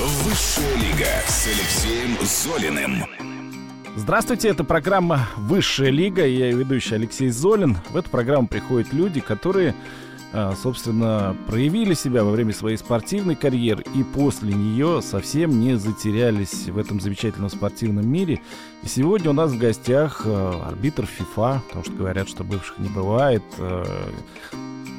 Высшая лига с Алексеем Золиным. Здравствуйте, это программа «Высшая лига», я ведущий Алексей Золин. В эту программу приходят люди, которые, а, собственно, проявили себя во время своей спортивной карьеры и после нее совсем не затерялись в этом замечательном спортивном мире. И сегодня у нас в гостях а, арбитр ФИФА, потому что говорят, что бывших не бывает, а,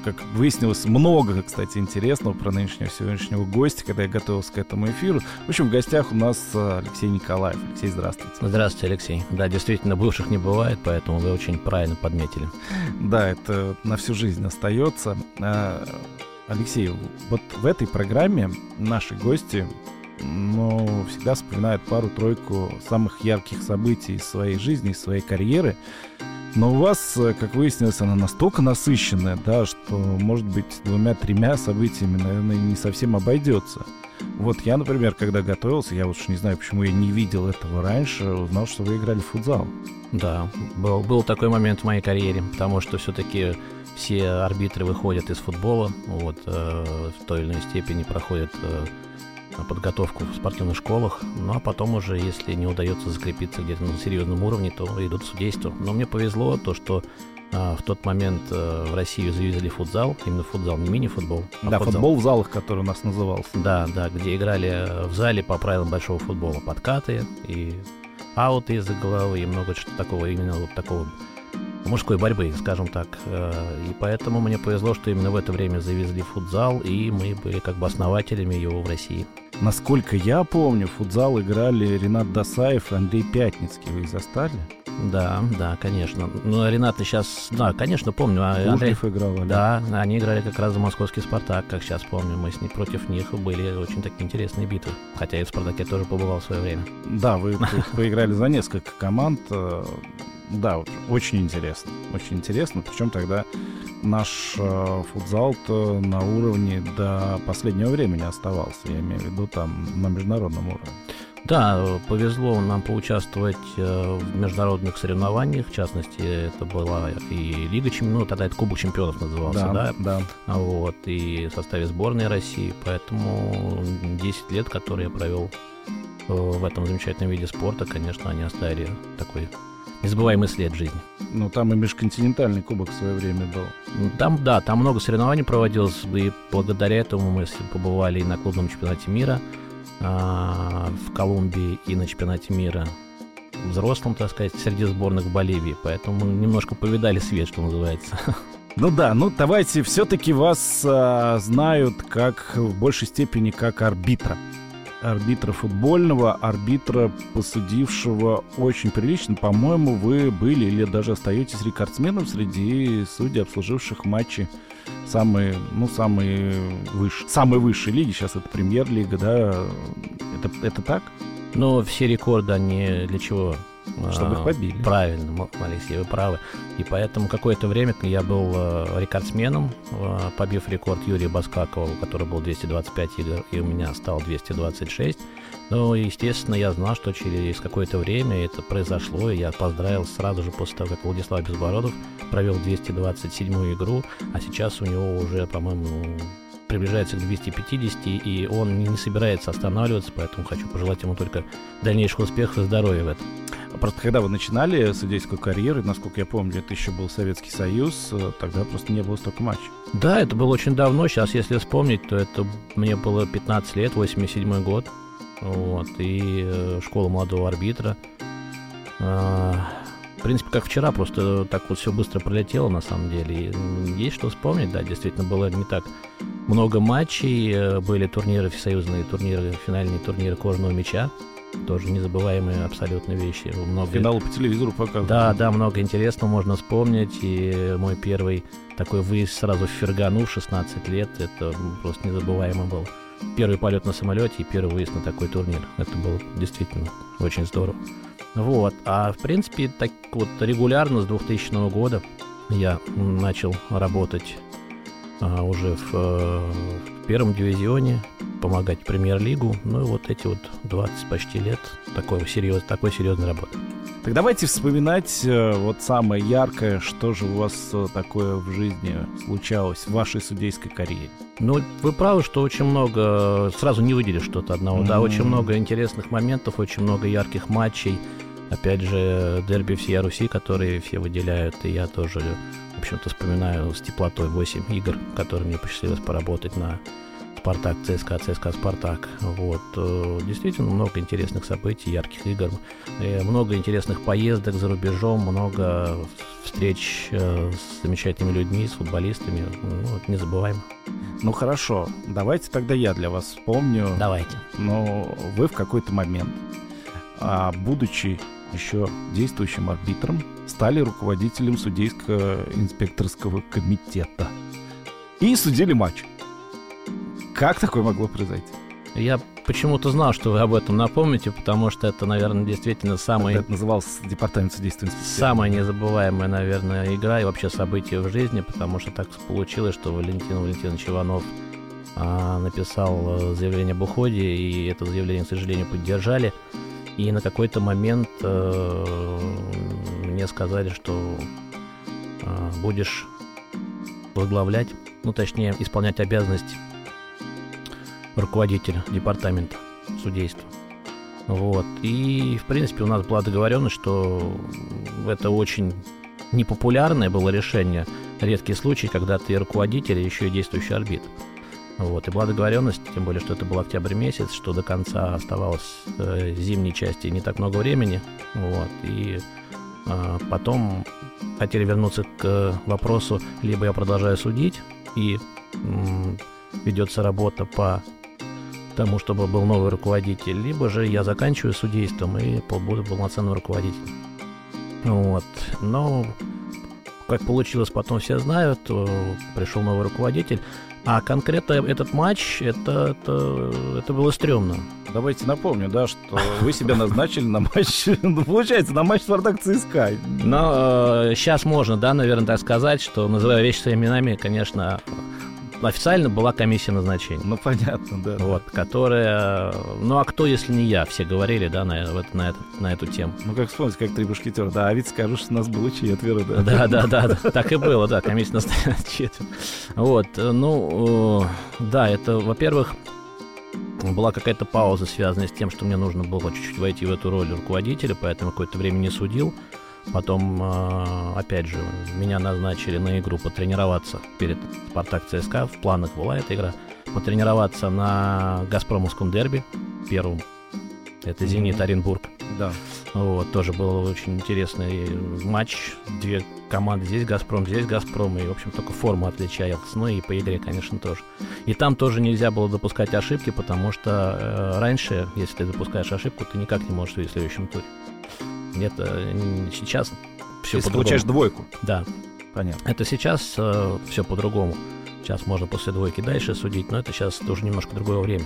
как выяснилось, много, кстати, интересного про нынешнего сегодняшнего гостя, когда я готовился к этому эфиру. В общем, в гостях у нас э, Алексей Николаев. Алексей, здравствуйте. Здравствуйте, Алексей. Да, действительно, бывших не бывает, поэтому вы очень правильно подметили. Да, это на всю жизнь остается. А, Алексей, вот в этой программе наши гости ну, всегда вспоминают пару-тройку самых ярких событий из своей жизни, из своей карьеры. Но у вас, э, как выяснилось, она настолько насыщенная, да, что, может быть, двумя-тремя событиями, наверное, не совсем обойдется. Вот я, например, когда готовился, я уж не знаю, почему я не видел этого раньше, узнал, что вы играли в футзал. Да, был, был такой момент в моей карьере, потому что все-таки все арбитры выходят из футбола, вот, э, в той или иной степени проходят э, подготовку в спортивных школах, ну а потом уже, если не удается закрепиться где-то на серьезном уровне, то идут в судейство. Но мне повезло то, что а, в тот момент а, в Россию завезли футзал, именно футзал, не мини-футбол. А да, футзал. футбол в залах, который у нас назывался. Да, да, где играли в зале по правилам большого футбола подкаты и ауты из-за головы и много чего такого, именно вот такого мужской борьбы, скажем так. Э, и поэтому мне повезло, что именно в это время завезли футзал, и мы были как бы основателями его в России. Насколько я помню, в футзал играли Ренат Досаев и Андрей Пятницкий. Вы их застали? Да, да, конечно. Ну, Ренат сейчас, да, конечно, помню. А Андрей... играл, Олег. Да, они играли как раз за московский «Спартак», как сейчас помню. Мы с ним против них были очень такие интересные битвы. Хотя и в «Спартаке» тоже побывал в свое время. Да, вы поиграли за несколько команд. Да, очень интересно. Очень интересно. Причем тогда наш э, футзал-то на уровне до последнего времени оставался. Я имею в виду там на международном уровне. Да, повезло нам поучаствовать э, в международных соревнованиях. В частности, это была и Лига чемпионов, ну, тогда это Кубок чемпионов назывался, да? Да, да. Вот, и в составе сборной России. Поэтому 10 лет, которые я провел э, в этом замечательном виде спорта, конечно, они оставили такой незабываемый след жизни. Ну, там и межконтинентальный кубок в свое время был. Там, да, там много соревнований проводилось, и благодаря этому мы побывали и на клубном чемпионате мира а, в Колумбии, и на чемпионате мира взрослым, так сказать, среди сборных в Боливии. Поэтому немножко повидали свет, что называется. Ну да, ну давайте все-таки вас а, знают как в большей степени как арбитра арбитра футбольного, арбитра, посудившего очень прилично. По-моему, вы были или даже остаетесь рекордсменом среди судей, обслуживших матчи самые, ну, самые выше, самой высшей лиги. Сейчас это премьер-лига, да? Это, это так? Ну, все рекорды, они для чего чтобы их побили. Правильно, Алексей, вы правы. И поэтому какое-то время я был э, рекордсменом, э, побив рекорд Юрия Баскакова, который был 225 игр, и у меня стал 226. Ну, естественно, я знал, что через какое-то время это произошло, и я поздравил сразу же после того, как Владислав Безбородов провел 227 игру, а сейчас у него уже, по-моему, приближается к 250, и он не собирается останавливаться, поэтому хочу пожелать ему только дальнейшего успеха и здоровья в этом. Просто когда вы начинали судейскую карьеру, насколько я помню, это еще был Советский Союз, э, тогда просто не было столько матчей. Да, это было очень давно. Сейчас, если вспомнить, то это мне было 15 лет, 87 год. Вот, и э, школа молодого арбитра. А, в принципе, как вчера, просто так вот все быстро пролетело, на самом деле. И есть что вспомнить, да, действительно, было не так много матчей, э, были турниры, всесоюзные турниры, финальные турниры кожаного мяча. Тоже незабываемые абсолютно вещи. Много... Финалы по телевизору показывают. Да, да, много интересного можно вспомнить. И мой первый такой выезд сразу в Фергану в 16 лет, это просто незабываемо был. Первый полет на самолете и первый выезд на такой турнир. Это было действительно очень здорово. Вот. А в принципе, так вот регулярно с 2000 года я начал работать а, уже в, э, в первом дивизионе, помогать премьер-лигу. Ну и вот эти вот 20 почти лет такой, серьез, такой серьезной работы. Так давайте вспоминать э, вот самое яркое, что же у вас э, такое в жизни случалось в вашей судейской карьере. Ну, вы правы, что очень много, сразу не выделишь что-то одного, mm-hmm. да, очень много интересных моментов, очень много ярких матчей. Опять же, дерби всей Руси, которые все выделяют, и я тоже, в общем-то, вспоминаю с теплотой 8 игр, которые мне посчастливилось поработать на Спартак, ЦСКА, ЦСКА, Спартак. Вот. Э, действительно много интересных событий, ярких игр, э, много интересных поездок за рубежом, много встреч э, с замечательными людьми, с футболистами. Ну, это незабываемо. Ну хорошо, давайте тогда я для вас вспомню. Давайте. Но вы в какой-то момент, а, будучи еще действующим арбитром, стали руководителем судейско-инспекторского комитета. И судили матч. Как такое могло произойти? Я почему-то знал, что вы об этом напомните, потому что это, наверное, действительно самый... Это назывался департамент судейства Самая незабываемая, наверное, игра и вообще событие в жизни, потому что так получилось, что Валентин Валентинович Иванов а, написал э, заявление об уходе, и это заявление, к сожалению, поддержали. И на какой-то момент а, мне сказали, что а, будешь возглавлять, ну, точнее, исполнять обязанность руководитель департамента судейства. Вот. И, в принципе, у нас была договоренность, что это очень непопулярное было решение. Редкий случай, когда ты руководитель и еще и действующий арбитр. Вот. И была договоренность, тем более, что это был октябрь месяц, что до конца оставалось э, зимней части не так много времени. Вот. И э, потом хотели вернуться к вопросу, либо я продолжаю судить, и ведется работа по тому, чтобы был новый руководитель, либо же я заканчиваю судейством и буду полноценным руководителем. Вот. Но, как получилось, потом все знают, пришел новый руководитель. А конкретно этот матч, это, это, это было стрёмно. Давайте напомню, да, что вы себя назначили на матч, ну, получается, на матч Спартак ЦСКА. Но э, сейчас можно, да, наверное, так сказать, что, называя вещи своими именами, конечно, официально была комиссия назначения. Ну, понятно, да. Вот, которая... Ну, а кто, если не я? Все говорили, да, на, на, это, на эту тему. Ну, как вспомнить, как три башкетера. Да, а ведь скажут, что нас было четверо, да. Да, да, да, да. Так и было, да, комиссия нас четверо. Вот, ну, да, это, во-первых, была какая-то пауза, связанная с тем, что мне нужно было чуть-чуть войти в эту роль руководителя, поэтому какое-то время не судил. Потом, а, опять же, меня назначили на игру потренироваться перед Спартак ЦСКА. В планах была эта игра. Потренироваться на Газпромовском дерби первым. Это «Зенит» Оренбург. Да. Вот, тоже был очень интересный матч. Две команды. Здесь «Газпром», здесь «Газпром». И, в общем, только форма отличалась. Ну и по игре, конечно, тоже. И там тоже нельзя было допускать ошибки, потому что э, раньше, если ты допускаешь ошибку, ты никак не можешь в следующем туре. Это сейчас все Если получаешь двойку. Да. Понятно. Это сейчас э, все по-другому. Сейчас можно после двойки дальше судить, но это сейчас тоже немножко другое время.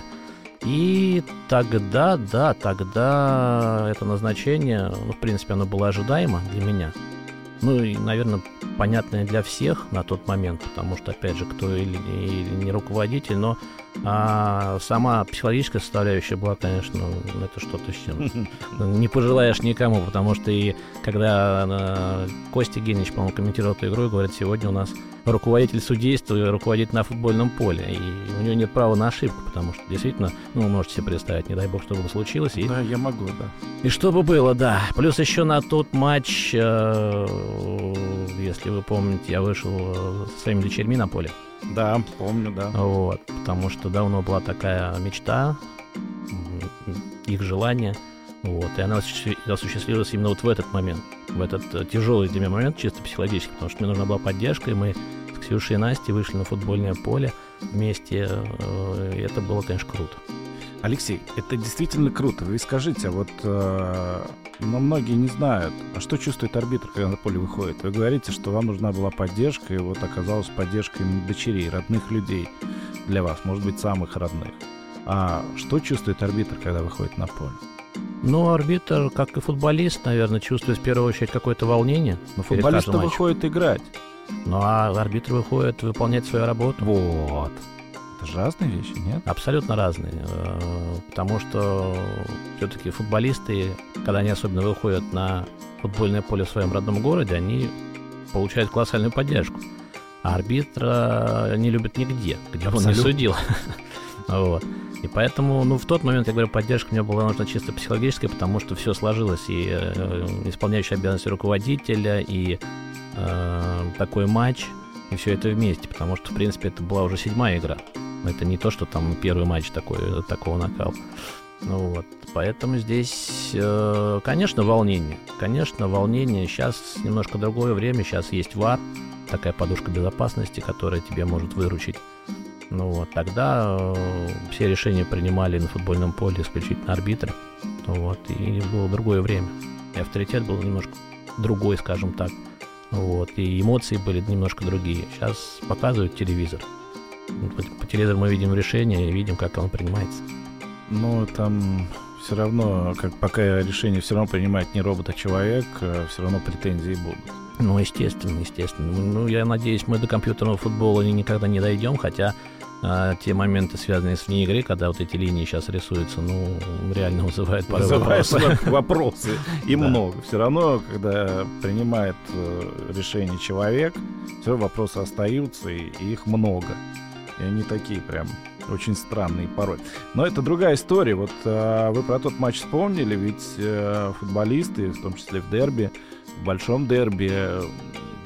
И тогда, да, тогда это назначение, ну, в принципе, оно было ожидаемо для меня. Ну и, наверное, понятное для всех на тот момент, потому что, опять же, кто или, или не руководитель, но а сама психологическая составляющая была, конечно, это что-то с чем. Не пожелаешь никому, потому что и когда э, Костя Генич, по-моему, комментировал эту игру, говорит, сегодня у нас руководитель судейства руководит на футбольном поле, и у него нет права на ошибку, потому что действительно, ну, вы можете себе представить, не дай бог, что бы случилось. И... Да, я могу, да. И что бы было, да. Плюс еще на тот матч, э, если вы помните, я вышел э, со своими дочерьми на поле. Да, помню, да. Вот, потому что давно была такая мечта, их желание, вот, и она осуществилась именно вот в этот момент, в этот э, тяжелый для меня момент, чисто психологически, потому что мне нужна была поддержка, и мы с Ксюшей и Настей вышли на футбольное поле вместе, э, и это было, конечно, круто. Алексей, это действительно круто. Вы скажите, а вот э, но многие не знают, а что чувствует арбитр, когда на поле выходит. Вы говорите, что вам нужна была поддержка, и вот оказалась поддержка именно дочерей, родных людей для вас, может быть, самых родных. А что чувствует арбитр, когда выходит на поле? Ну, арбитр, как и футболист, наверное, чувствует в первую очередь какое-то волнение. Но футболист выходит играть. Ну а арбитры выходят выполнять свою работу. Вот. Это же разные вещи, нет? Абсолютно разные. Э, потому что все-таки футболисты, когда они особенно выходят на футбольное поле в своем родном городе, они получают колоссальную поддержку. А арбитра не любят нигде, где Абсолютно. он не судил. вот. И поэтому, ну, в тот момент, я говорю, поддержка мне была нужна чисто психологическая, потому что все сложилось, и э, исполняющий обязанности руководителя, и э, такой матч, и все это вместе, потому что, в принципе, это была уже седьмая игра. Это не то, что там первый матч такой, такого накала. Ну вот, поэтому здесь, э, конечно, волнение. Конечно, волнение. Сейчас немножко другое время, сейчас есть ВАР, такая подушка безопасности, которая тебе может выручить ну вот, тогда э, все решения принимали на футбольном поле исключительно арбитры. Вот, и было другое время. И авторитет был немножко другой, скажем так. Вот, и эмоции были немножко другие. Сейчас показывают телевизор. По, по телевизору мы видим решение и видим, как оно принимается. Ну, там все равно, как пока решение все равно принимает не робот, а человек, э, все равно претензии будут. Ну, естественно, естественно. Ну, я надеюсь, мы до компьютерного футбола никогда не дойдем, хотя а те моменты, связанные с вне игры, когда вот эти линии сейчас рисуются, ну, реально вызывают порой вопросы. вопросы. И много. Все равно, когда принимает э, решение человек, все вопросы остаются, и их много. И они такие прям очень странные порой. Но это другая история. Вот э, вы про тот матч вспомнили, ведь э, футболисты, в том числе в дерби, в большом дерби,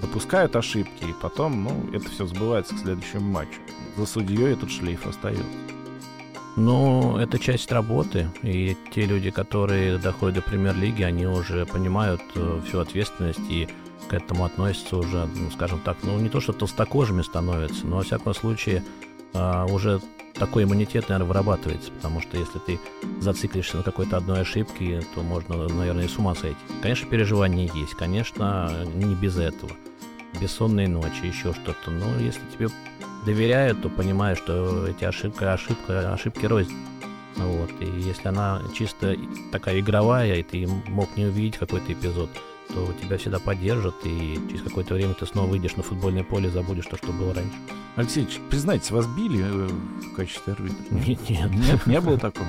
допускают ошибки, и потом, ну, это все сбывается к следующему матчу за судьей этот шлейф остается. Ну, это часть работы, и те люди, которые доходят до премьер-лиги, они уже понимают э, всю ответственность и к этому относятся уже, ну, скажем так, ну, не то, что толстокожими становятся, но, во всяком случае, э, уже такой иммунитет, наверное, вырабатывается, потому что если ты зациклишься на какой-то одной ошибке, то можно, наверное, и с ума сойти. Конечно, переживания есть, конечно, не без этого. Бессонные ночи, еще что-то. Но если тебе доверяют, то понимаешь, что эти ошибки, ошибка, ошибки рознь. Вот. И если она чисто такая игровая, и ты мог не увидеть какой-то эпизод, то тебя всегда поддержат, и через какое-то время ты снова выйдешь на футбольное поле, забудешь то, что было раньше. Алексей, признайтесь, вас били э, в качестве арбитра? Нет, нет. Нет, не было такого?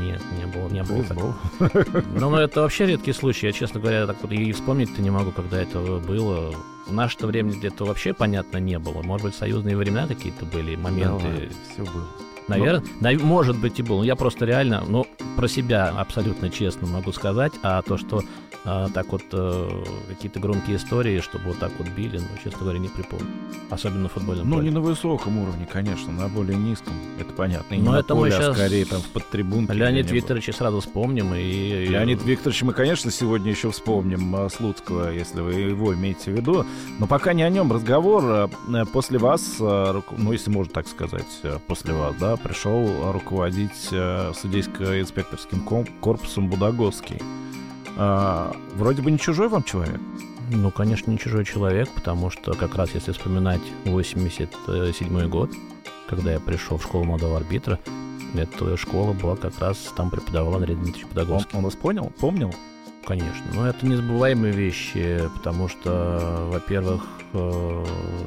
Нет, не было, не было такого. Ну, это вообще редкий случай. Я, честно говоря, так вот и вспомнить-то не могу, когда это было. В наше время где-то вообще понятно не было. Может быть, союзные времена какие-то были, моменты. Да, все было. Наверное, Но... может быть и был. Но я просто реально, ну, про себя абсолютно честно могу сказать, а то, что а, так вот э, какие-то громкие истории, чтобы вот так вот били, ну, честно говоря, не припомню. Особенно в футбольном Ну, поле. не на высоком уровне, конечно, на более низком, это понятно. И Но это поле, мы сейчас... а скорее там в подтрибунке. Леонид Викторович сразу вспомним. И... Леонид Викторович мы, конечно, сегодня еще вспомним а, Слуцкого, если вы его имеете в виду. Но пока не о нем разговор. А, после вас, ну, если можно так сказать, после вас, да, пришел руководить э, судейско-инспекторским корпусом Будагоский. А, вроде бы не чужой вам человек. Ну, конечно, не чужой человек, потому что как раз если вспоминать 87 год, когда я пришел в школу молодого арбитра, эта школа была как раз, там преподавал Андрей Дмитриевич Педагогский. Он, он вас понял? Помнил? Конечно. Но это незабываемые вещи, потому что, во-первых, э,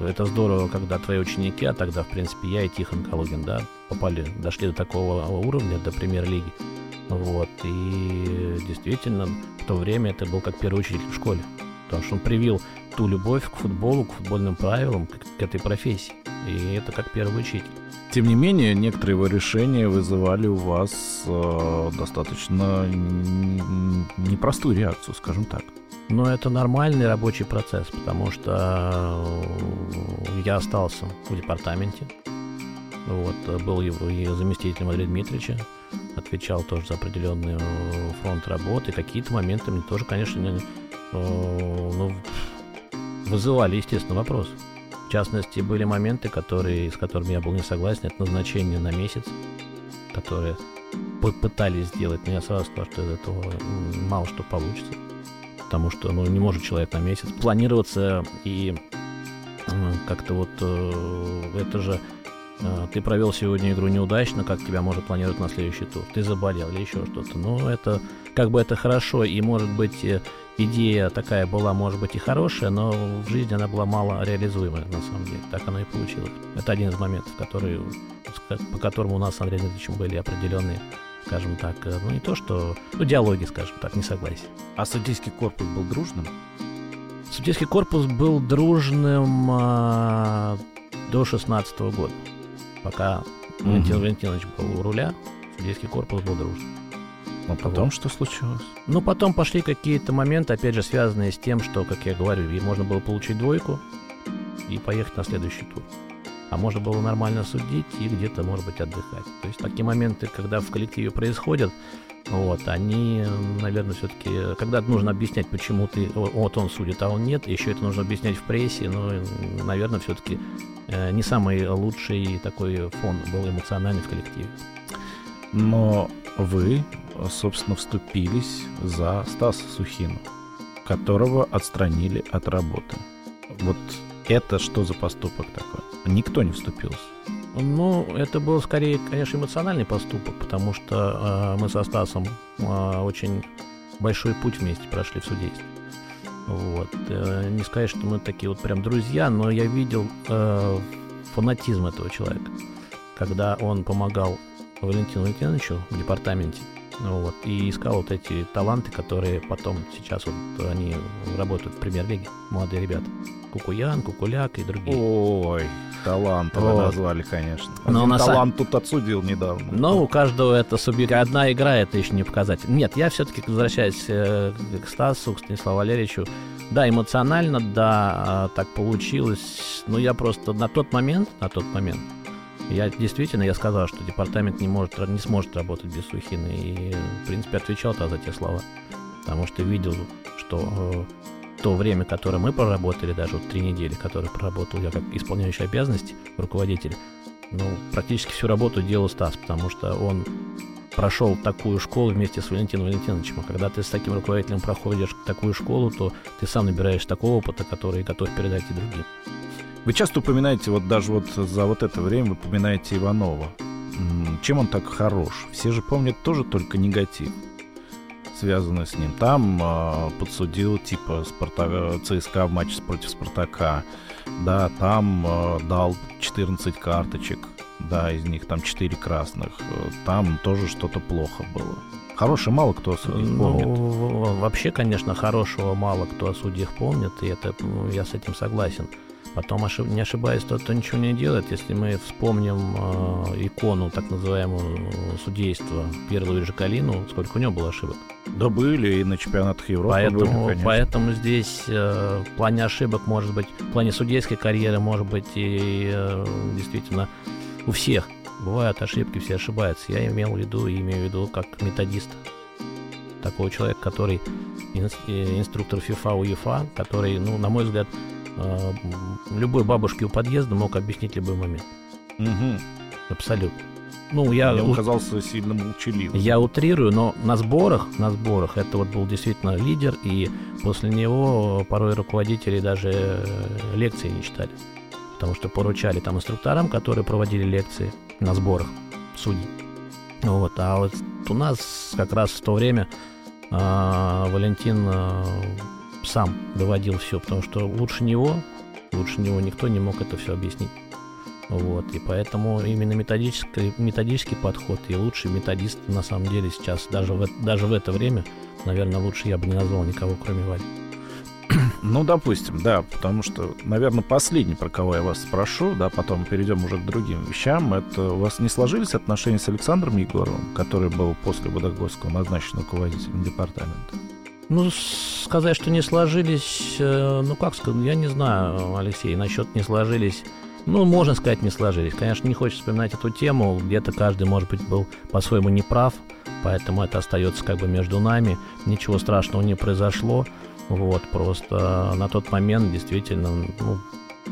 это здорово, когда твои ученики, а тогда, в принципе, я и Тихон Калугин, да, попали, дошли до такого уровня, до премьер-лиги. Вот. И действительно, в то время это был как первый учитель в школе. Потому что он привил ту любовь к футболу, к футбольным правилам, к, к этой профессии. И это как первый учитель. Тем не менее, некоторые его решения вызывали у вас э, достаточно непростую реакцию, скажем так. Но это нормальный рабочий процесс, потому что э, я остался в департаменте. Вот, был его заместителем Андрея Дмитриевича отвечал тоже за определенный э, фронт работы. Какие-то моменты мне тоже, конечно, э, ну, вызывали, естественно, вопрос. В частности, были моменты, которые, с которыми я был не согласен. Это назначение на месяц, которые пытались сделать, но я сразу сказал, что из этого мало что получится. Потому что ну, не может человек на месяц планироваться и как-то вот э, это же а, ты провел сегодня игру неудачно, как тебя может планировать на следующий тур? Ты заболел или еще что-то? Ну, это как бы это хорошо, и может быть идея такая была, может быть, и хорошая, но в жизни она была мало реализуемая, на самом деле. Так оно и получилось. Это один из моментов, который, по которому у нас с Андреем Дмитриевичем были определенные скажем так, э, ну не то что, ну диалоги, скажем так, не согласен. А судейский корпус был дружным? Судейский корпус был дружным а, до 16 -го года, пока угу. Валентин Валентинович был у руля, судейский корпус был дружным. А потом вот. что случилось? Ну, потом пошли какие-то моменты, опять же, связанные с тем, что, как я говорю, можно было получить двойку и поехать на следующий тур. А можно было нормально судить и где-то, может быть, отдыхать. То есть такие моменты, когда в коллективе происходят, вот, они, наверное, все-таки, когда нужно объяснять, почему ты, вот он судит, а он нет, еще это нужно объяснять в прессе, но, наверное, все-таки э, не самый лучший такой фон был эмоциональный в коллективе. Но вы собственно, вступились за Стаса Сухину, которого отстранили от работы. Вот это что за поступок такой? Никто не вступился. Ну, это был скорее, конечно, эмоциональный поступок, потому что э, мы со Стасом э, очень большой путь вместе прошли в судействе. Вот. Э, не сказать, что мы такие вот прям друзья, но я видел э, фанатизм этого человека, когда он помогал Валентину Валентиновичу в департаменте ну, вот, и искал вот эти таланты, которые потом сейчас вот они работают в премьер-лиге, молодые ребята. Кукуян, Кукуляк и другие. Ой, таланты вот. вы назвали, конечно. Но Один талант тут отсудил недавно. Но у каждого это субъект. Одна игра это еще не показатель. Нет, я все-таки возвращаюсь э, к Стасу, к Станиславу Валерьевичу. Да, эмоционально, да, а, так получилось. Но я просто на тот момент, на тот момент, я действительно, я сказал, что департамент не, может, не сможет работать без Сухины. И, в принципе, отвечал тогда за те слова. Потому что видел, что э, то время, которое мы проработали, даже вот три недели, которые проработал я как исполняющий обязанности руководитель, ну, практически всю работу делал Стас, потому что он прошел такую школу вместе с Валентином Валентиновичем. А когда ты с таким руководителем проходишь такую школу, то ты сам набираешь такого опыта, который готов передать и другим. Вы часто упоминаете, вот даже вот за вот это время вы упоминаете Иванова. Чем он так хорош? Все же помнят тоже только негатив, связанный с ним. Там э, подсудил типа Спартака, ЦСКА в матче против Спартака. Да, там э, дал 14 карточек. Да, из них там 4 красных. Там тоже что-то плохо было. Хороший мало кто о судьях ну, помнит. Вообще, конечно, хорошего мало кто о судьях помнит, и это ну, я с этим согласен. Потом, ошиб... не ошибаясь, тот, кто ничего не делает, если мы вспомним э, икону так называемую судейства Пьера Луиджи Калину, сколько у него было ошибок? Да были и на чемпионатах Европы поэтому, были, Поэтому здесь э, в плане ошибок, может быть, в плане судейской карьеры, может быть, и э, действительно у всех бывают ошибки, все ошибаются. Я имел в виду и имею в виду как методист. Такого человека, который инструктор FIFA, УЕФА, который, ну, на мой взгляд, э, любой бабушке у подъезда мог объяснить любой момент. Угу. Абсолютно. Ну, я, я оказался сильно молчаливым. Я утрирую, но на сборах, на сборах это вот был действительно лидер, и после него порой руководители даже э, лекции не читали. Потому что поручали там инструкторам, которые проводили лекции на сборах судей. Вот, а вот у нас как раз в то время а, Валентин а, сам доводил все, потому что лучше него, лучше него никто не мог это все объяснить. Вот, и поэтому именно методический, методический подход и лучший методист на самом деле сейчас, даже в, даже в это время, наверное, лучше я бы не назвал никого, кроме Вали. Ну, допустим, да, потому что, наверное, последний, про кого я вас спрошу, да, потом перейдем уже к другим вещам, это у вас не сложились отношения с Александром Егоровым, который был после Водогорского назначен руководителем департамента? Ну, сказать, что не сложились, э, ну, как сказать, я не знаю, Алексей, насчет не сложились. Ну, можно сказать, не сложились. Конечно, не хочется вспоминать эту тему. Где-то каждый, может быть, был по-своему неправ, поэтому это остается как бы между нами. Ничего страшного не произошло. Вот, просто на тот момент действительно, ну,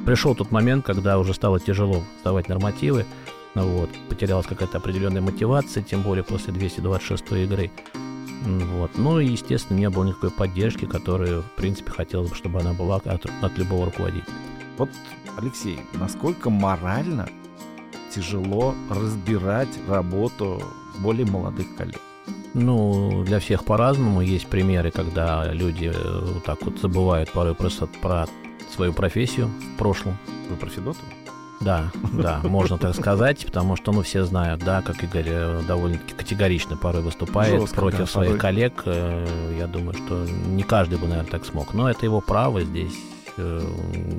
пришел тот момент, когда уже стало тяжело сдавать нормативы. Вот, потерялась какая-то определенная мотивация, тем более после 226 игры. Вот. Ну и, естественно, не было никакой поддержки, которую, в принципе, хотелось бы, чтобы она была от, от любого руководителя. Вот, Алексей, насколько морально тяжело разбирать работу более молодых коллег? Ну, для всех по-разному. Есть примеры, когда люди э, вот так вот забывают порой просто про свою профессию в прошлом. Вы про Федотова? Да, да, можно так сказать, потому что, ну, все знают, да, как Игорь э, довольно-таки категорично порой выступает Жестко, против да, своих порой. коллег. Э, Я думаю, что не каждый бы, наверное, так смог. Но это его право здесь. э,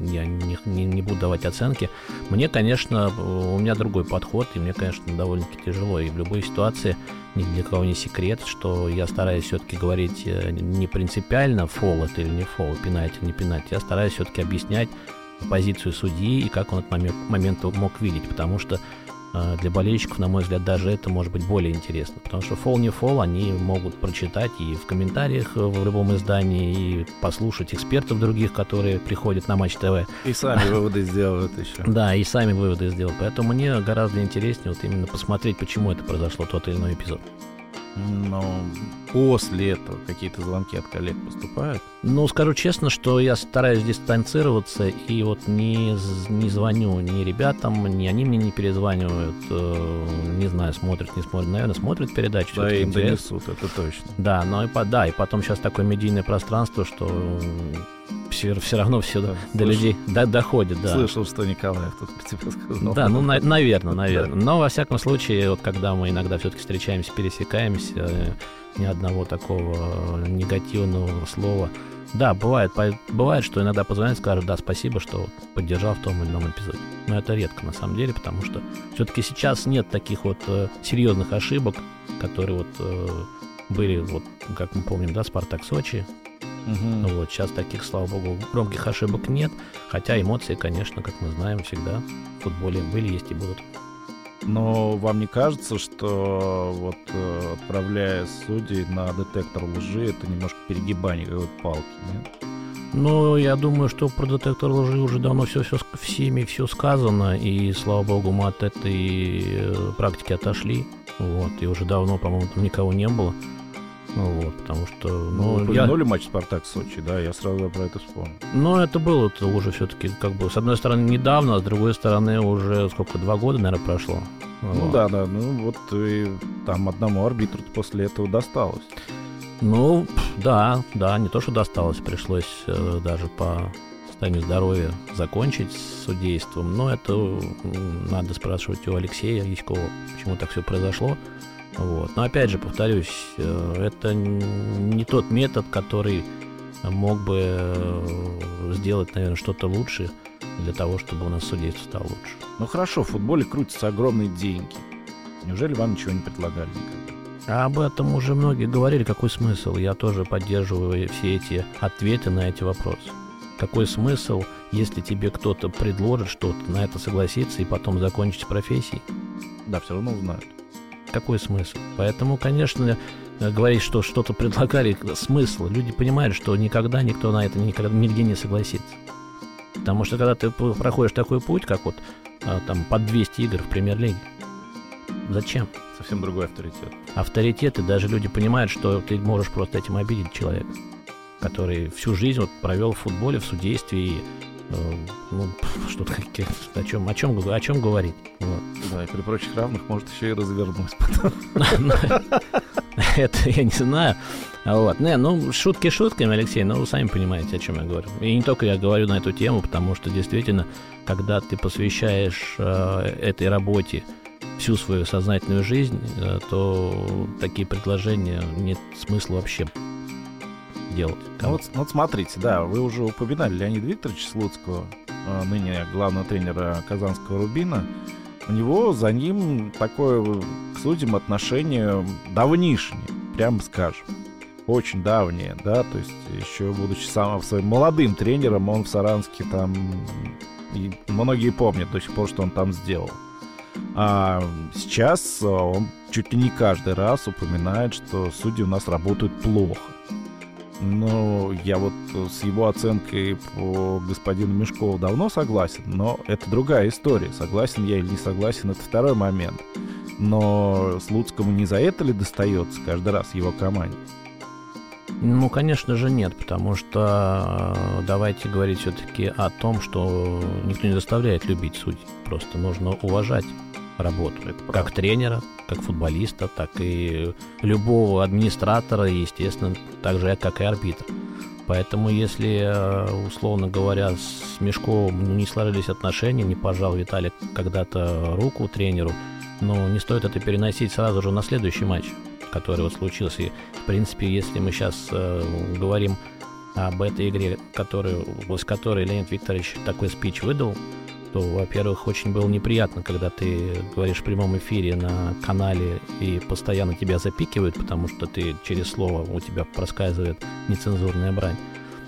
Я не, не- не буду давать оценки. Мне, конечно, у меня другой подход, и мне, конечно, довольно-таки тяжело. И в любой ситуации ни для кого не секрет, что я стараюсь все-таки говорить не принципиально, фол это или не фол, пенальти или не пенальти. Я стараюсь все-таки объяснять позицию судьи и как он этот момент, момент мог видеть, потому что э, для болельщиков, на мой взгляд, даже это может быть более интересно, потому что фол не фол они могут прочитать и в комментариях э, в любом издании, и послушать экспертов других, которые приходят на Матч ТВ. И сами выводы сделают еще. Да, и сами выводы сделать. Поэтому мне гораздо интереснее вот именно посмотреть, почему это произошло, тот или иной эпизод. Но после этого какие-то звонки от коллег поступают? Ну, скажу честно, что я стараюсь дистанцироваться и вот не, не звоню ни ребятам, ни они мне не перезванивают, э, не знаю, смотрят, не смотрят, наверное, смотрят передачу. Да, им интересно. донесут, это точно. Да, но и, по- да, и потом сейчас такое медийное пространство, что все, все равно все до, Да, до слышал. людей до- доходит, да. Слышал, что Николаев тут тебя сказал. Да, ну, наверное, наверное. Но, во всяком случае, вот когда мы иногда все-таки встречаемся, пересекаемся, э, ни одного такого негативного слова. Да, бывает, бывает, что иногда позвонят и скажут, да, спасибо, что вот поддержал в том или ином эпизоде. Но это редко, на самом деле, потому что все-таки сейчас нет таких вот э, серьезных ошибок, которые вот э, были, вот, как мы помним, да, Спартак Сочи. Ну вот, сейчас таких, слава богу, громких ошибок нет. Хотя эмоции, конечно, как мы знаем, всегда в футболе были, есть и будут. Но вам не кажется, что вот э, отправляя судей на детектор лжи, это немножко перегибание какой-то палки, нет? Ну, я думаю, что про детектор лжи уже давно все, все всеми все сказано, и слава богу, мы от этой э, практики отошли. Вот, и уже давно, по-моему, там никого не было. Ну вот, потому что, Ну, ну, я, матч Спартак-Сочи, да, я сразу про это вспомнил. но это было это уже все-таки, как бы, с одной стороны, недавно, а с другой стороны, уже сколько, два года, наверное, прошло. Ну Вот. да, да, ну вот и там одному арбитру после этого досталось. Ну, да, да, не то, что досталось, пришлось э, даже по состоянию здоровья закончить с судейством, но это надо спрашивать у Алексея Яськова, почему так все произошло. Вот. Но опять же, повторюсь, э, это не тот метод, который мог бы э, сделать, наверное, что-то лучше для того, чтобы у нас судейство стало лучше. Ну хорошо, в футболе крутятся огромные деньги. Неужели вам ничего не предлагали никогда? А об этом уже многие говорили, какой смысл. Я тоже поддерживаю все эти ответы на эти вопросы. Какой смысл, если тебе кто-то предложит что-то, на это согласиться и потом закончить профессией? Да, все равно узнают. Какой смысл? Поэтому, конечно, э, говорить, что что-то предлагали, смысл. Люди понимают, что никогда никто на это никогда, нигде не согласится. Потому что когда ты проходишь такой путь, как вот а, там под 200 игр в премьер-лиге, зачем? Совсем другой авторитет. авторитеты, даже люди понимают, что ты можешь просто этим обидеть человека, который всю жизнь вот провел в футболе, в судействе и э, ну, пф, что-то какие- о чем, о чем, о чем говорить. Вот. Да, и при прочих равных может еще и развернуть потом. Это я не знаю. Вот. Не, ну, шутки шутками, Алексей, но вы сами понимаете, о чем я говорю. И не только я говорю на эту тему, потому что действительно, когда ты посвящаешь э, этой работе всю свою сознательную жизнь, э, то такие предложения нет смысла вообще делать. Ну вот, ну вот смотрите, да, вы уже упоминали Леонида Викторовича Слуцкого, э, ныне главного тренера Казанского Рубина. У него за ним такое к судьям отношение давнишнее, прямо скажем. Очень давнее, да, то есть еще будучи самым своим молодым тренером, он в Саранске там, и многие помнят до сих пор, что он там сделал. А сейчас он чуть ли не каждый раз упоминает, что судьи у нас работают плохо. Ну, я вот э, с его оценкой по господину Мешкову давно согласен, но это другая история. Согласен я или не согласен, это второй момент. Но Слуцкому не за это ли достается каждый раз его команде? Ну, конечно же, нет, потому что э, давайте говорить все-таки о том, что никто не заставляет любить судей. Просто нужно уважать работу. как тренера, как футболиста, так и любого администратора, и, естественно, так же, как и арбитр. Поэтому, если, э, условно говоря, с Мешковым не сложились отношения, не пожал Виталик когда-то руку тренеру, но не стоит это переносить сразу же на следующий матч, который вот случился. И, в принципе, если мы сейчас э, говорим об этой игре, которую, с которой Леонид Викторович такой спич выдал, то, во-первых, очень было неприятно, когда ты говоришь в прямом эфире на канале и постоянно тебя запикивают, потому что ты через слово у тебя проскальзывает нецензурная брань,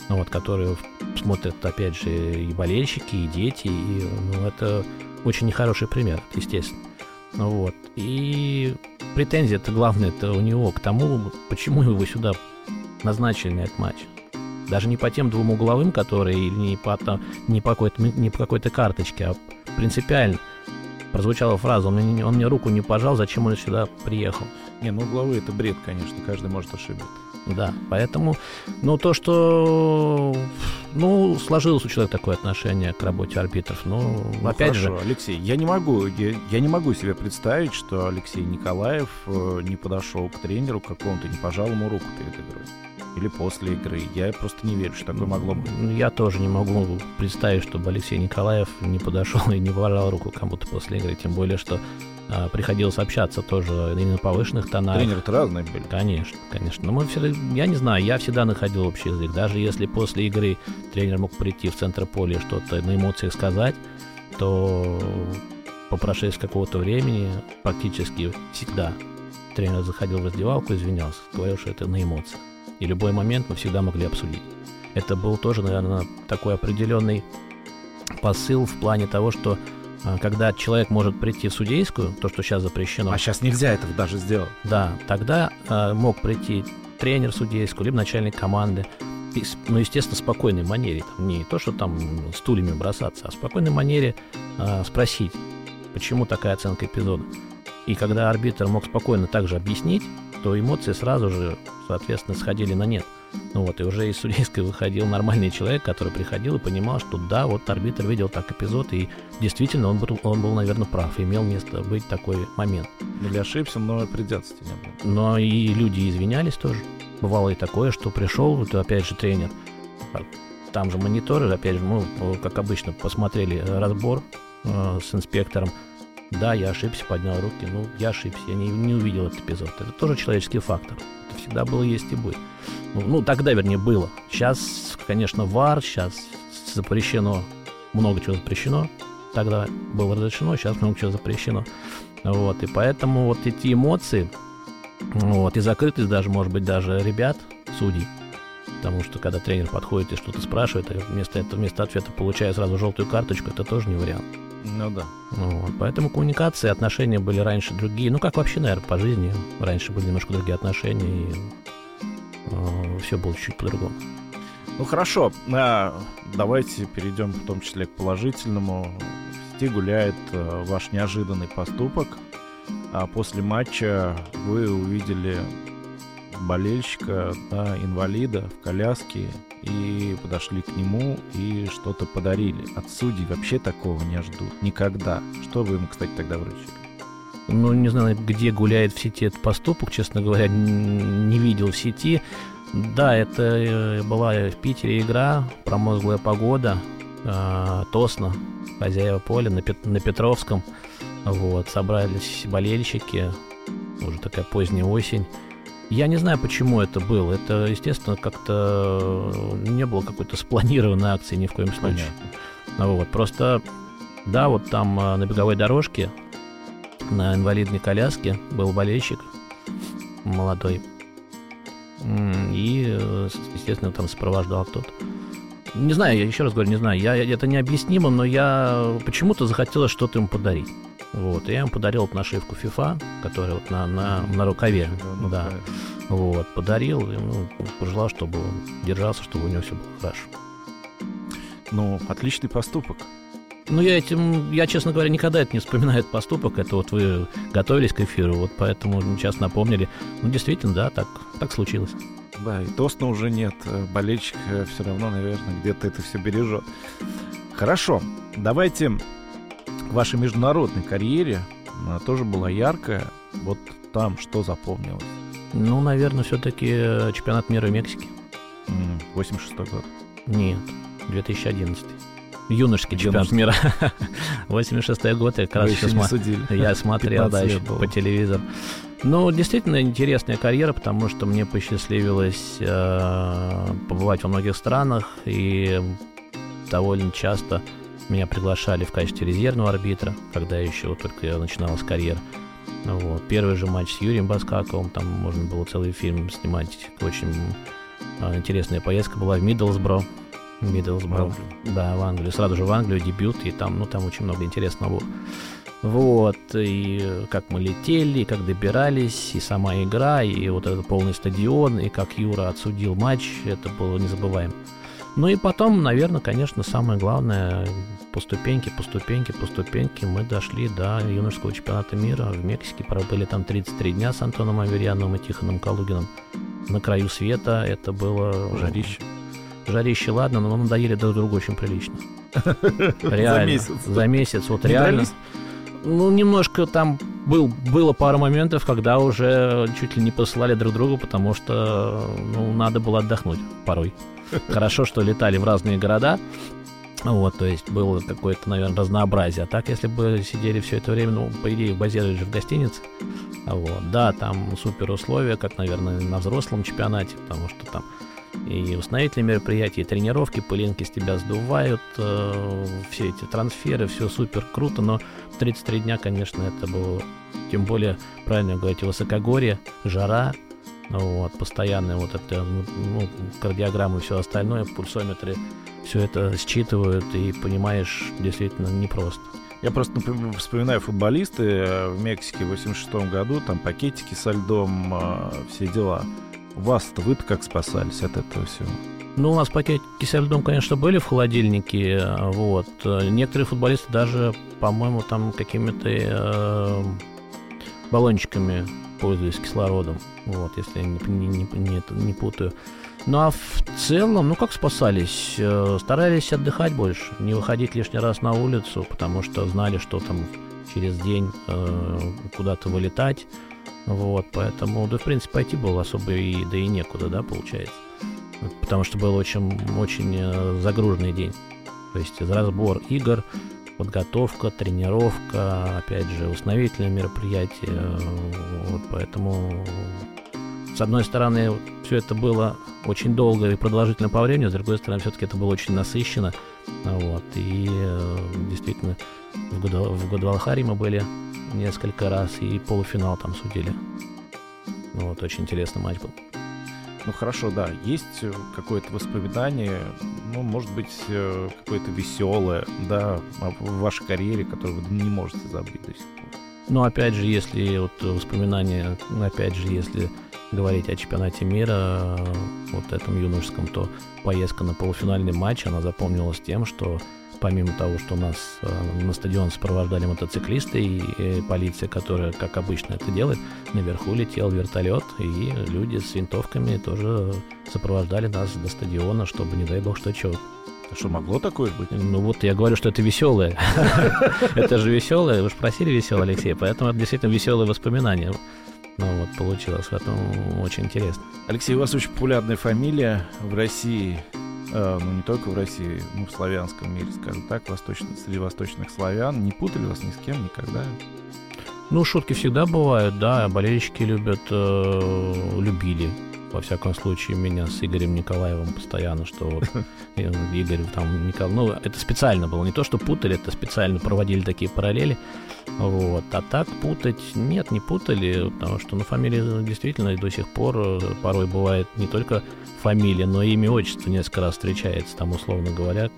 ну, вот, которую смотрят, опять же, и болельщики, и дети, и ну, это очень нехороший пример, естественно. Ну, вот. И претензия это главное это у него к тому, почему его сюда назначили на этот матч. Даже не по тем двум угловым, которые, или не по, там, не по какой-то, не по какой-то карточке, а принципиально. Прозвучала фраза, он мне, он мне руку не пожал, зачем он сюда приехал. Не, ну угловые это бред, конечно, каждый может ошибиться. Да, поэтому, ну, то, что, ну, сложилось у человека такое отношение к работе арбитров, ну, ну опять хорошо, же... Алексей, я не могу, я, я не могу себе представить, что Алексей Николаев э, не подошел к тренеру какому-то, не пожал ему руку перед игрой или после игры. Я просто не верю, что такое могло быть. Ну, я тоже не могу представить, чтобы Алексей Николаев не подошел и не пожал руку кому-то после игры. Тем более, что приходилось общаться тоже и на повышенных тонах. Тренеры-то разные были. Конечно, конечно. Но мы все, я не знаю, я всегда находил общий язык. Даже если после игры тренер мог прийти в центр поля что-то на эмоциях сказать, то по прошествии какого-то времени практически всегда тренер заходил в раздевалку, извинялся, говорил, что это на эмоциях и любой момент мы всегда могли обсудить. Это был тоже, наверное, такой определенный посыл в плане того, что а, когда человек может прийти в судейскую, то, что сейчас запрещено. А сейчас нельзя этого даже сделать. Да, тогда э, мог прийти тренер судейскую, либо начальник команды, ну, естественно, в спокойной манере. Там, не то, что там стульями бросаться, а в спокойной манере э, спросить, почему такая оценка эпизода. И когда арбитр мог спокойно также объяснить, то эмоции сразу же, соответственно, сходили на нет. Ну вот, и уже из судейской выходил нормальный человек, который приходил и понимал, что да, вот арбитр видел так эпизод, и действительно он был, он был наверное, прав, имел место быть такой момент. Или ошибся, но придется не было. Но и люди извинялись тоже. Бывало и такое, что пришел, это опять же тренер, там же мониторы, опять же, мы, как обычно, посмотрели разбор э, с инспектором, да, я ошибся, поднял руки. Ну, я ошибся, я не, не увидел этот эпизод. Это тоже человеческий фактор. Всегда было, есть и будет. Ну, ну тогда, вернее, было. Сейчас, конечно, ВАР, сейчас запрещено, много чего запрещено. Тогда было разрешено, сейчас много чего запрещено. Вот, и поэтому вот эти эмоции, вот, и закрытость даже, может быть, даже ребят, судей, потому что когда тренер подходит и что-то спрашивает, вместо этого, вместо ответа получая сразу желтую карточку, это тоже не вариант. Ну да. Вот, поэтому коммуникации, отношения были раньше другие. Ну, как вообще, наверное, по жизни. Раньше были немножко другие отношения, и э, все было чуть по-другому. Ну хорошо, а, давайте перейдем в том числе к положительному. В сети гуляет а, ваш неожиданный поступок. А после матча вы увидели болельщика, да, инвалида в коляске, и подошли к нему и что-то подарили. От судей вообще такого не ждут. Никогда. Что вы ему, кстати, тогда вручили? Ну, не знаю, где гуляет в сети этот поступок, честно говоря, не видел в сети. Да, это э, была в Питере игра, промозглая погода, э, Тосно, хозяева поля на, Пет на Петровском. Вот, собрались болельщики, уже такая поздняя осень. Я не знаю, почему это было. Это, естественно, как-то не было какой-то спланированной акции ни в коем случае. Понятно. Вот, просто, да, вот там а, на беговой дорожке, на инвалидной коляске был болельщик молодой. И, естественно, там сопровождал кто-то. Не знаю, я еще раз говорю, не знаю, я, это необъяснимо, но я почему-то захотелось что-то ему подарить. Вот, и я ему подарил вот нашивку FIFA, которая вот на, на, на рукаве, да, да. Вот, подарил, ну, пожелал, чтобы он держался, чтобы у него все было хорошо. Ну, отличный поступок. Ну, я этим, я, честно говоря, никогда это не вспоминаю, этот поступок. Это вот вы готовились к эфиру, вот поэтому сейчас напомнили. Ну, действительно, да, так, так случилось. Да, и Тосна уже нет. Болельщик э, все равно, наверное, где-то это все бережет. Хорошо, давайте вашей международной карьере. Она тоже была яркая. Вот там что запомнилось? Ну, наверное, все-таки чемпионат мира в Мексике. 86 год. Нет, 2011. Юношеский чемпионат мира. 86 год, я как раз еще см... я смотрел, да, еще по телевизору. Ну, действительно интересная карьера, потому что мне посчастливилось э, побывать во многих странах, и довольно часто меня приглашали в качестве резервного арбитра, когда еще только я начиналась карьера. Вот. Первый же матч с Юрием Баскаковым, там можно было целый фильм снимать. Очень э, интересная поездка была в Миддлсбро. Миддлсбро. Да, в Англию. Сразу же в Англию дебют, и там, ну, там очень много интересного. Вот, и как мы летели, и как добирались, и сама игра, и вот этот полный стадион, и как Юра отсудил матч, это было незабываемо. Ну и потом, наверное, конечно, самое главное, по ступеньке, по ступеньке, по ступеньке мы дошли до юношеского чемпионата мира в Мексике. Пробыли там 33 дня с Антоном Аверьяновым и Тихоном Калугиным. На краю света это было... Жарище. Жарище, ладно, но надоели друг другу очень прилично. Реально. За месяц. За месяц, вот реально. Ну, немножко там был, было пару моментов, когда уже чуть ли не посылали друг другу, потому что ну, надо было отдохнуть порой. Хорошо, что летали в разные города, вот, то есть было какое-то, наверное, разнообразие. А так, если бы сидели все это время, ну, по идее, базировались же в гостинице. Вот, да, там супер условия, как, наверное, на взрослом чемпионате, потому что там и установительные мероприятия, и тренировки, пылинки с тебя сдувают, э, все эти трансферы, все супер круто, но 33 дня, конечно, это было, тем более, правильно говорите, высокогорье, жара, вот, постоянные вот это, ну, кардиограммы и все остальное, пульсометры, все это считывают и понимаешь, действительно непросто. Я просто вспоминаю футболисты э, в Мексике в 86 году, там пакетики со льдом, э, все дела. Вас-то вы-то как спасались от этого всего? Ну, у нас пакетики со льдом, конечно, были в холодильнике, э, вот. Некоторые футболисты даже, по-моему, там какими-то э, баллончиками пользуясь кислородом, вот, если я не, не, не, не, не путаю. Ну а в целом, ну как спасались? Э, старались отдыхать больше, не выходить лишний раз на улицу, потому что знали, что там через день э, куда-то вылетать. Вот, поэтому, да, в принципе, пойти было особо и, да и некуда, да, получается. Потому что был очень, очень э, загруженный день. То есть разбор игр, подготовка, тренировка, опять же, установительное мероприятие. Вот, поэтому, с одной стороны, все это было очень долго и продолжительно по времени, с другой стороны, все-таки это было очень насыщенно. Вот, и э, действительно, в, Гуд... в Гудвалхаре мы были несколько раз, и полуфинал там судили. Вот, очень интересный матч был. Ну хорошо, да, есть э, какое-то воспоминание, ну, может быть, э, какое-то веселое, да, в вашей карьере, которое вы не можете забыть до сих пор. Ну, опять же, если вот воспоминания, опять же, если говорить о чемпионате мира, вот этом юношеском, то поездка на полуфинальный матч, она запомнилась тем, что помимо того, что нас э, на стадион сопровождали мотоциклисты и, и полиция, которая, как обычно это делает, наверху летел вертолет, и люди с винтовками тоже сопровождали нас до стадиона, чтобы, не дай бог, что чего. А что, могло такое быть? Ну вот я говорю, что это веселое. Это же веселое, вы же просили веселое, Алексей, поэтому это действительно веселые воспоминания. Ну вот получилось, в этом очень интересно. Алексей, у вас очень популярная фамилия в России. Э, ну не только в России, ну в славянском мире, скажем так, восточно, среди восточных славян. Не путали вас ни с кем никогда? Ну, шутки всегда бывают, да, болельщики любят, э, любили, во всяком случае, меня с Игорем Николаевым постоянно, что вот Игорь там, Никол... ну, это специально было, не то, что путали, это специально проводили такие параллели, вот, а так путать, нет, не путали, потому что, ну, фамилия действительно до сих пор э, порой бывает не только фамилия, но и имя, отчество несколько раз встречается, там, условно говоря,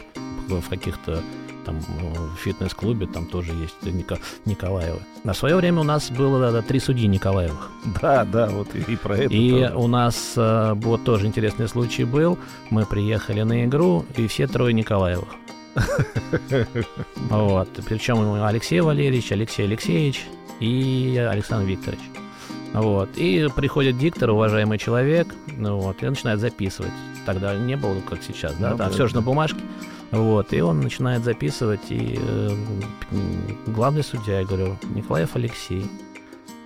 в каких-то там в фитнес-клубе там тоже есть Ника, Николаева. На свое время у нас было да, три судьи Николаевых. Да, да, вот и, и про это. И тоже. у нас э, вот тоже интересный случай был. Мы приехали на игру, и все трое Николаевых. Вот. Причем Алексей Валерьевич, Алексей Алексеевич и Александр Викторович. Вот. И приходит диктор, уважаемый человек, ну вот, и начинает записывать. Тогда не было, как сейчас, да, ну, там да, все же на бумажке. Вот, и он начинает записывать, и э, главный судья, я говорю, Николаев Алексей.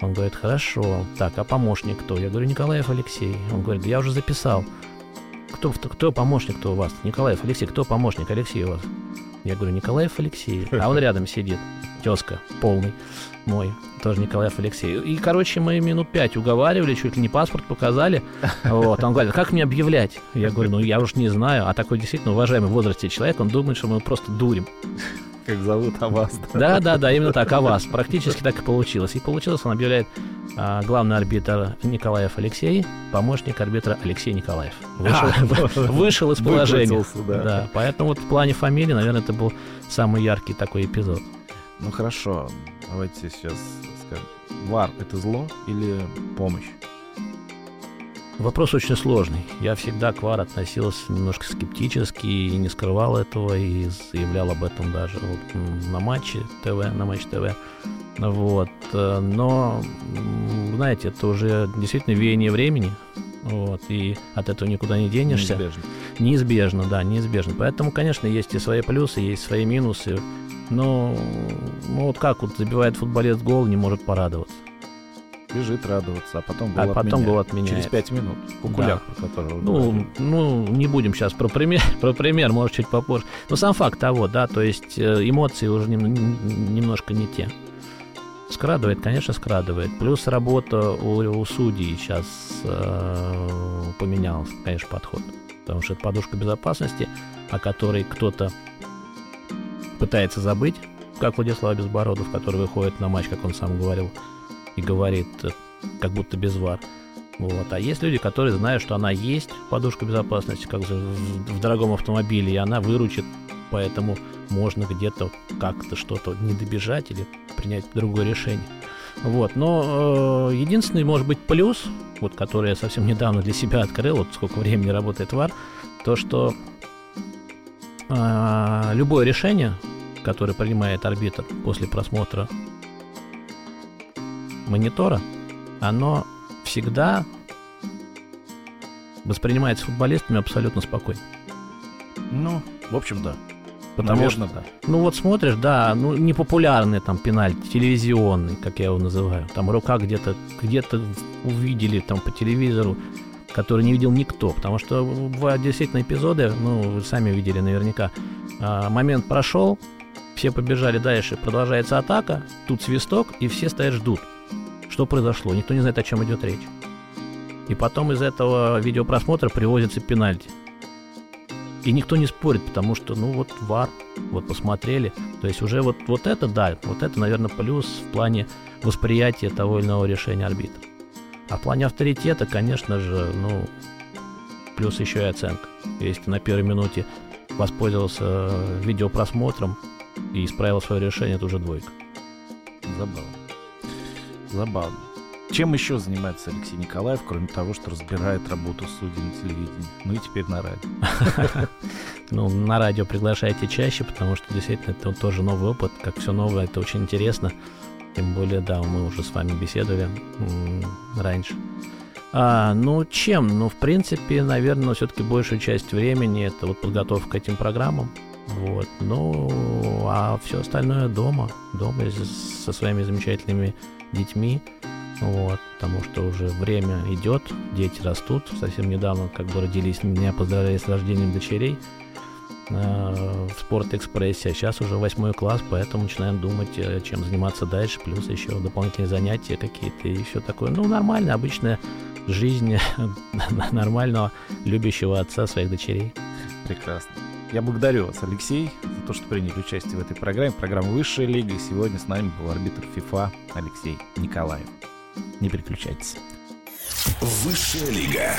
Он говорит, хорошо. Так, а помощник кто? Я говорю, Николаев Алексей. Он говорит, я уже записал. Кто, кто помощник-то у вас? Николаев Алексей, кто помощник Алексей у вас? Я говорю, Николаев Алексей. А он рядом сидит, тезка, полный мой, тоже Николаев Алексей. И, короче, мы минут пять уговаривали, чуть ли не паспорт показали. Вот, он говорит, как мне объявлять? Я говорю, ну я уж не знаю. А такой действительно уважаемый в возрасте человек, он думает, что мы просто дурим. Как зовут Авас. Да, да, да, именно так, Авас. Практически так и получилось. И получилось, он объявляет а, главный арбитр Николаев Алексей, помощник арбитра Алексей Николаев. Вышел, а, вышел из положения. Да. да. Поэтому вот в плане фамилии, наверное, это был самый яркий такой эпизод. Ну хорошо, давайте сейчас скажем. Вар — это зло или помощь? Вопрос очень сложный. Я всегда к ВАР относился немножко скептически и не скрывал этого, и заявлял об этом даже вот на матче ТВ, на матч ТВ. Вот. Но, знаете, это уже действительно веяние времени, вот, и от этого никуда не денешься. Неизбежно. Неизбежно, да, неизбежно. Поэтому, конечно, есть и свои плюсы, есть свои минусы. Но ну, вот как вот забивает футболист гол, не может порадоваться. Бежит радоваться, а потом гол а потом гол отменяет. Через пять минут. Кукуляк, да. которого ну, ну, не будем сейчас про пример, про пример, может, чуть попозже. Но сам факт того, да, то есть э, эмоции уже немножко не те. Скрадывает, конечно, скрадывает. Плюс работа у, у судей сейчас э, поменялась, конечно, подход. Потому что это подушка безопасности, о которой кто-то пытается забыть, как Владислав Безбородов, который выходит на матч, как он сам говорил, и говорит, э, как будто без вар. Вот. А есть люди, которые знают, что она есть, подушка безопасности, как в, дорогом автомобиле, и она выручит, поэтому можно где-то как-то что-то не добежать или принять другое решение. Вот. Но э, единственный, может быть, плюс, вот, который я совсем недавно для себя открыл, вот сколько времени работает ВАР, то, что э, любое решение, который принимает арбитр после просмотра монитора, оно всегда воспринимается футболистами абсолютно спокойно. Ну, в общем, да. Потому Наверное, что, да. Ну вот смотришь, да, ну непопулярный там пенальти, телевизионный, как я его называю. Там рука где-то где-то увидели там по телевизору, который не видел никто. Потому что бывают действительно эпизоды, ну, вы сами видели наверняка. А, момент прошел, все побежали дальше, продолжается атака, тут свисток, и все стоят ждут. Что произошло? Никто не знает, о чем идет речь. И потом из этого видеопросмотра приводится пенальти. И никто не спорит, потому что, ну вот, вар, вот посмотрели. То есть уже вот, вот это, да, вот это, наверное, плюс в плане восприятия того или иного решения арбитра. А в плане авторитета, конечно же, ну, плюс еще и оценка. Если на первой минуте воспользовался видеопросмотром, и исправил свое решение, это уже двойка. Забавно. Забавно. Чем еще занимается Алексей Николаев, кроме того, что разбирает работу судей на телевидении? Ну и теперь на радио. Ну, на радио приглашайте чаще, потому что действительно это тоже новый опыт. Как все новое, это очень интересно. Тем более, да, мы уже с вами беседовали раньше. А, ну, чем? Ну, в принципе, наверное, все-таки большую часть времени это вот подготовка к этим программам. Вот. Ну, а все остальное дома. Дома со своими замечательными детьми. Вот, потому что уже время идет, дети растут. Совсем недавно, как бы родились, меня поздравляли с рождением дочерей э, в спорт-экспрессе, а сейчас уже восьмой класс, поэтому начинаем думать, э, чем заниматься дальше, плюс еще дополнительные занятия какие-то и все такое. Ну, нормально, обычная жизнь нормального любящего отца своих дочерей. Прекрасно. Я благодарю вас, Алексей, за то, что приняли участие в этой программе. Программа «Высшая лига». Сегодня с нами был арбитр ФИФА Алексей Николаев. Не переключайтесь. Высшая лига.